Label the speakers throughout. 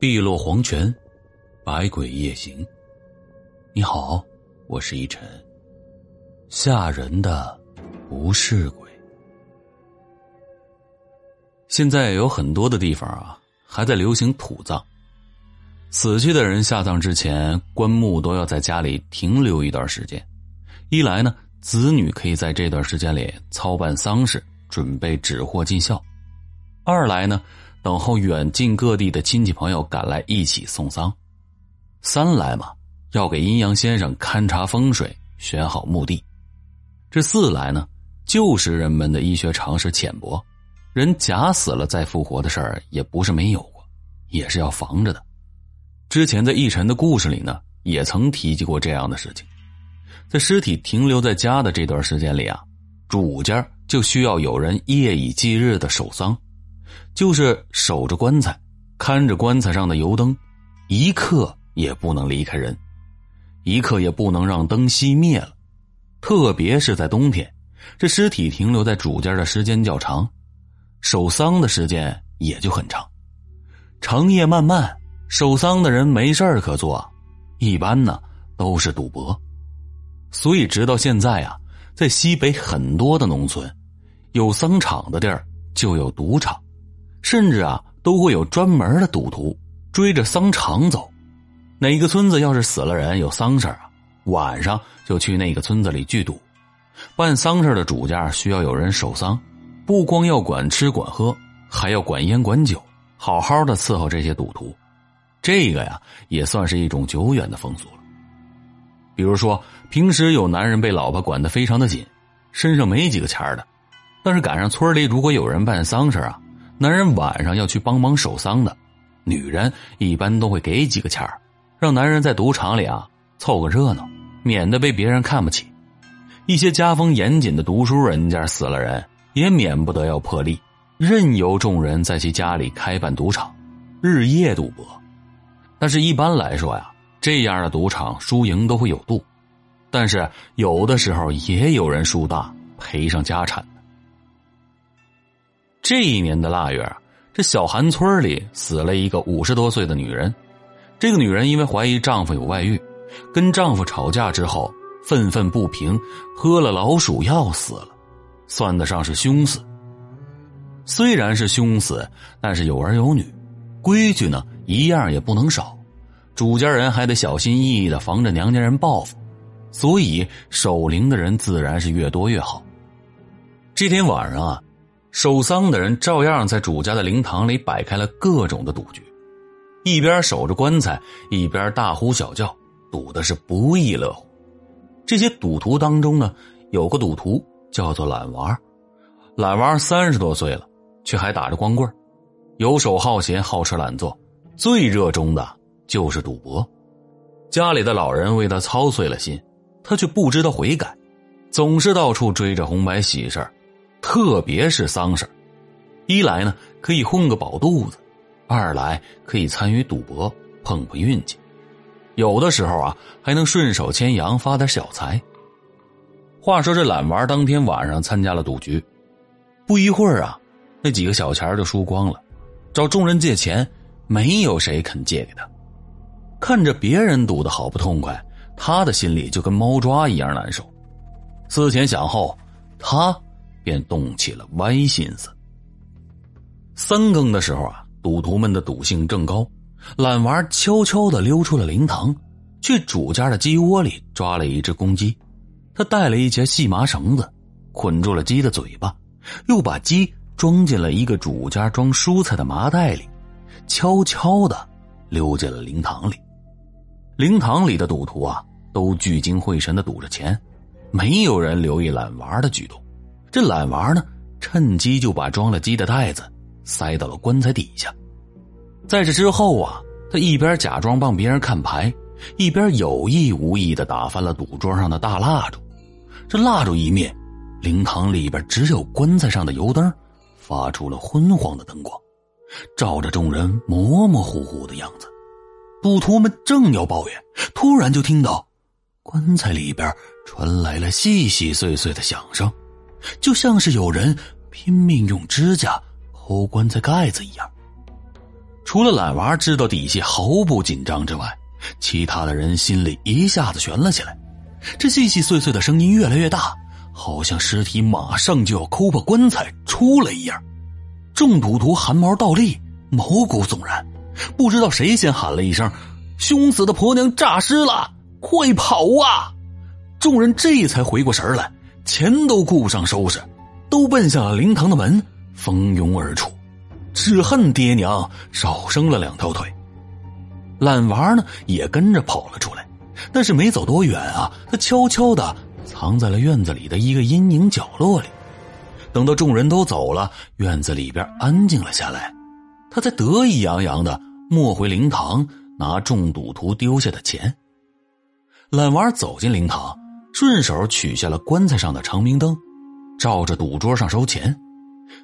Speaker 1: 碧落黄泉，百鬼夜行。你好，我是一晨。吓人的不是鬼。现在有很多的地方啊，还在流行土葬。死去的人下葬之前，棺木都要在家里停留一段时间。一来呢，子女可以在这段时间里操办丧事，准备纸货尽孝；二来呢。等候远近各地的亲戚朋友赶来一起送丧，三来嘛，要给阴阳先生勘察风水，选好墓地。这四来呢，就是人们的医学常识浅薄，人假死了再复活的事儿也不是没有过，也是要防着的。之前在奕晨的故事里呢，也曾提及过这样的事情，在尸体停留在家的这段时间里啊，主家就需要有人夜以继日的守丧。就是守着棺材，看着棺材上的油灯，一刻也不能离开人，一刻也不能让灯熄灭了。特别是在冬天，这尸体停留在主家的时间较长，守丧的时间也就很长。长夜漫漫，守丧的人没事可做，一般呢都是赌博。所以直到现在啊，在西北很多的农村，有丧场的地儿就有赌场。甚至啊，都会有专门的赌徒追着丧场走。哪个村子要是死了人有丧事啊，晚上就去那个村子里聚赌。办丧事的主家需要有人守丧，不光要管吃管喝，还要管烟管酒，好好的伺候这些赌徒。这个呀，也算是一种久远的风俗了。比如说，平时有男人被老婆管得非常的紧，身上没几个钱的，但是赶上村里如果有人办丧事啊。男人晚上要去帮忙守丧的，女人一般都会给几个钱让男人在赌场里啊凑个热闹，免得被别人看不起。一些家风严谨的读书人家死了人，也免不得要破例，任由众人在其家里开办赌场，日夜赌博。但是，一般来说呀，这样的赌场输赢都会有度，但是有的时候也有人输大，赔上家产。这一年的腊月，这小韩村里死了一个五十多岁的女人。这个女人因为怀疑丈夫有外遇，跟丈夫吵架之后，愤愤不平，喝了老鼠药死了，算得上是凶死。虽然是凶死，但是有儿有女，规矩呢一样也不能少。主家人还得小心翼翼的防着娘家人报复，所以守灵的人自然是越多越好。这天晚上啊。守丧的人照样在主家的灵堂里摆开了各种的赌局，一边守着棺材，一边大呼小叫，赌的是不亦乐乎。这些赌徒当中呢，有个赌徒叫做懒娃懒娃三十多岁了，却还打着光棍游手好闲，好吃懒做，最热衷的就是赌博。家里的老人为他操碎了心，他却不知道悔改，总是到处追着红白喜事儿特别是丧事一来呢可以混个饱肚子，二来可以参与赌博碰碰运气，有的时候啊还能顺手牵羊发点小财。话说这懒娃当天晚上参加了赌局，不一会儿啊，那几个小钱就输光了，找众人借钱，没有谁肯借给他。看着别人赌的好不痛快，他的心里就跟猫抓一样难受。思前想后，他。便动起了歪心思。三更的时候啊，赌徒们的赌性正高，懒娃悄悄的溜出了灵堂，去主家的鸡窝里抓了一只公鸡。他带了一截细麻绳子，捆住了鸡的嘴巴，又把鸡装进了一个主家装蔬菜的麻袋里，悄悄的溜进了灵堂里。灵堂里的赌徒啊，都聚精会神的赌着钱，没有人留意懒娃的举动。这懒娃呢，趁机就把装了鸡的袋子塞到了棺材底下。在这之后啊，他一边假装帮别人看牌，一边有意无意的打翻了赌桌上的大蜡烛。这蜡烛一灭，灵堂里边只有棺材上的油灯发出了昏黄的灯光，照着众人模模糊糊的样子。赌徒们正要抱怨，突然就听到棺材里边传来了细细碎碎的响声。就像是有人拼命用指甲抠棺材盖子一样。除了懒娃知道底下毫不紧张之外，其他的人心里一下子悬了起来。这细细碎碎的声音越来越大，好像尸体马上就要抠破棺材出来一样。众赌徒汗毛倒立，毛骨悚然。不知道谁先喊了一声：“凶死的婆娘诈尸了，快跑啊！”众人这才回过神来，钱都顾不上收拾，都奔向了灵堂的门，蜂拥而出。只恨爹娘少生了两条腿。懒娃呢，也跟着跑了出来。但是没走多远啊，他悄悄的藏在了院子里的一个阴影角落里。等到众人都走了，院子里边安静了下来，他才得意洋洋的摸回灵堂，拿众赌徒丢下的钱。懒娃走进灵堂，顺手取下了棺材上的长明灯，照着赌桌上收钱。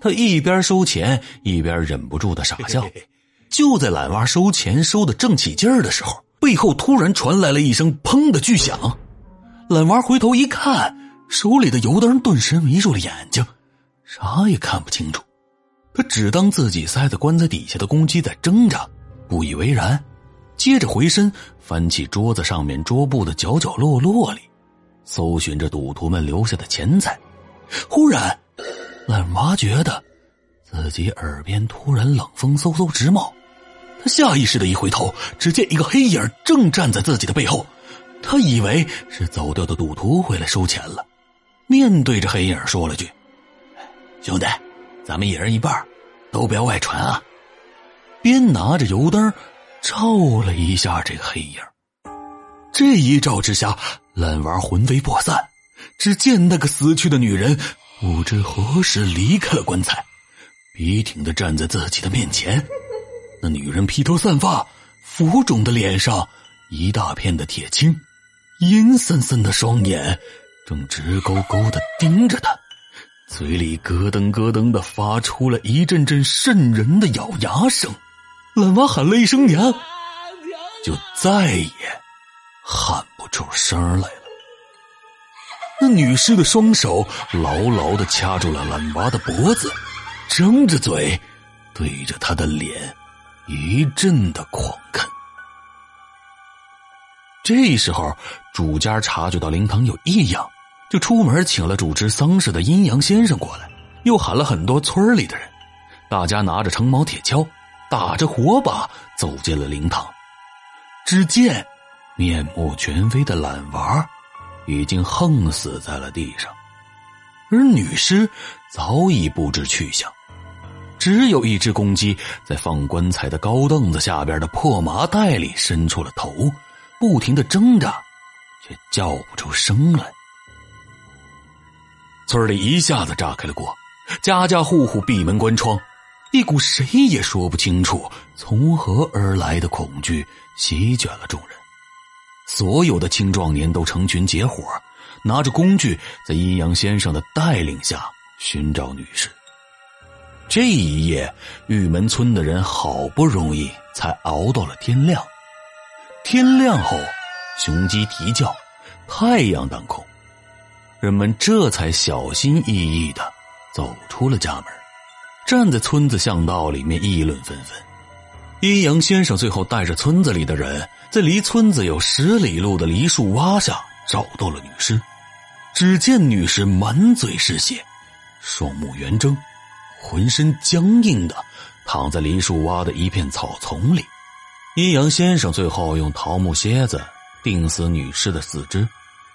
Speaker 1: 他一边收钱，一边忍不住的傻笑。就在懒娃收钱收的正起劲儿的时候。背后突然传来了一声“砰”的巨响，懒娃回头一看，手里的油灯顿时迷住了眼睛，啥也看不清楚。他只当自己塞在棺材底下的公鸡在挣扎，不以为然。接着回身翻起桌子上面桌布的角角落落里，搜寻着赌徒们留下的钱财。忽然，懒娃觉得自己耳边突然冷风嗖嗖直冒。他下意识的一回头，只见一个黑影正站在自己的背后。他以为是走掉的赌徒回来收钱了，面对着黑影说了句：“兄弟，咱们一人一半，都不要外传啊。”边拿着油灯照了一下这个黑影。这一照之下，烂娃魂飞魄散。只见那个死去的女人不知何时离开了棺材，笔挺的站在自己的面前。那女人披头散发，浮肿的脸上一大片的铁青，阴森森的双眼正直勾勾的盯着他，嘴里咯噔咯噔的发出了一阵阵瘆人的咬牙声。懒娃喊了一声娘，就再也喊不出声来了。那女尸的双手牢牢的掐住了懒娃的脖子，张着嘴对着他的脸。一阵的狂啃。这时候，主家察觉到灵堂有异样，就出门请了主持丧事的阴阳先生过来，又喊了很多村里的人。大家拿着长矛铁锹，打着火把走进了灵堂。只见面目全非的懒娃已经横死在了地上，而女尸早已不知去向。只有一只公鸡在放棺材的高凳子下边的破麻袋里伸出了头，不停的挣扎，却叫不出声来。村里一下子炸开了锅，家家户户闭门关窗，一股谁也说不清楚从何而来的恐惧席卷了众人。所有的青壮年都成群结伙，拿着工具，在阴阳先生的带领下寻找女士。这一夜，玉门村的人好不容易才熬到了天亮。天亮后，雄鸡啼叫，太阳当空，人们这才小心翼翼的走出了家门，站在村子巷道里面议论纷纷。阴阳先生最后带着村子里的人，在离村子有十里路的梨树洼下找到了女尸。只见女尸满嘴是血，双目圆睁。浑身僵硬的躺在梨树洼的一片草丛里，阴阳先生最后用桃木楔子钉死女尸的四肢，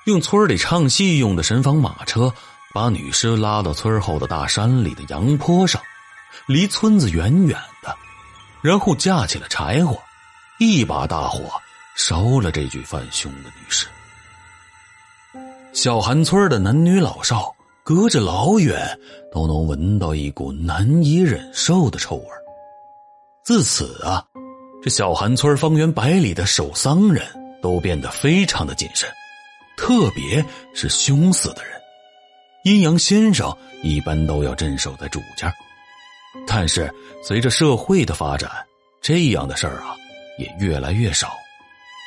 Speaker 1: 用村里唱戏用的神房马车把女尸拉到村后的大山里的阳坡上，离村子远远的，然后架起了柴火，一把大火烧了这具犯凶的女尸。小韩村的男女老少。隔着老远都能闻到一股难以忍受的臭味自此啊，这小韩村方圆百里的守丧人都变得非常的谨慎，特别是凶死的人，阴阳先生一般都要镇守在主家。但是随着社会的发展，这样的事儿啊也越来越少，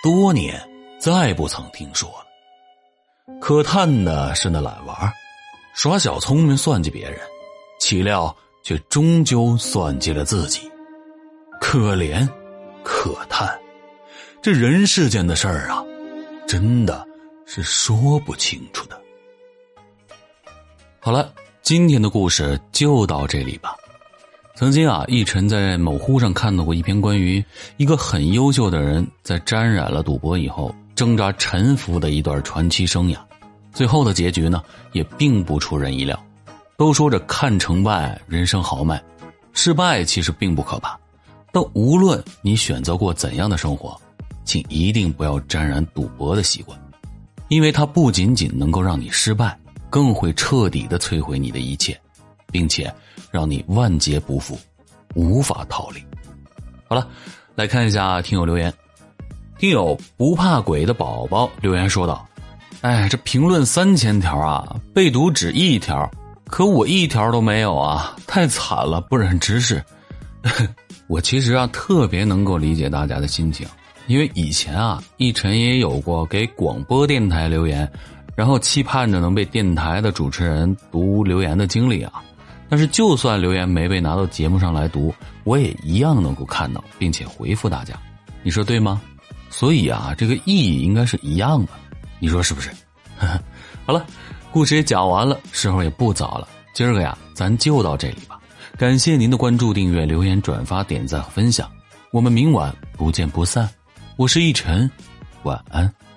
Speaker 1: 多年再不曾听说了。可叹的是那懒娃。耍小聪明算计别人，岂料却终究算计了自己。可怜，可叹。这人世间的事儿啊，真的是说不清楚的。好了，今天的故事就到这里吧。曾经啊，奕晨在某乎上看到过一篇关于一个很优秀的人在沾染了赌博以后挣扎沉浮的一段传奇生涯。最后的结局呢，也并不出人意料。都说着看成败，人生豪迈，失败其实并不可怕。但无论你选择过怎样的生活，请一定不要沾染赌博的习惯，因为它不仅仅能够让你失败，更会彻底的摧毁你的一切。并且让你万劫不复，无法逃离。好了，来看一下听友留言。听友不怕鬼的宝宝留言说道：“哎，这评论三千条啊，被读只一条，可我一条都没有啊，太惨了，不忍直视。”我其实啊，特别能够理解大家的心情，因为以前啊，一晨也有过给广播电台留言，然后期盼着能被电台的主持人读留言的经历啊。但是，就算留言没被拿到节目上来读，我也一样能够看到，并且回复大家。你说对吗？所以啊，这个意义应该是一样的。你说是不是？好了，故事也讲完了，时候也不早了。今儿个呀，咱就到这里吧。感谢您的关注、订阅、留言、转发、点赞和分享。我们明晚不见不散。我是一晨，晚安。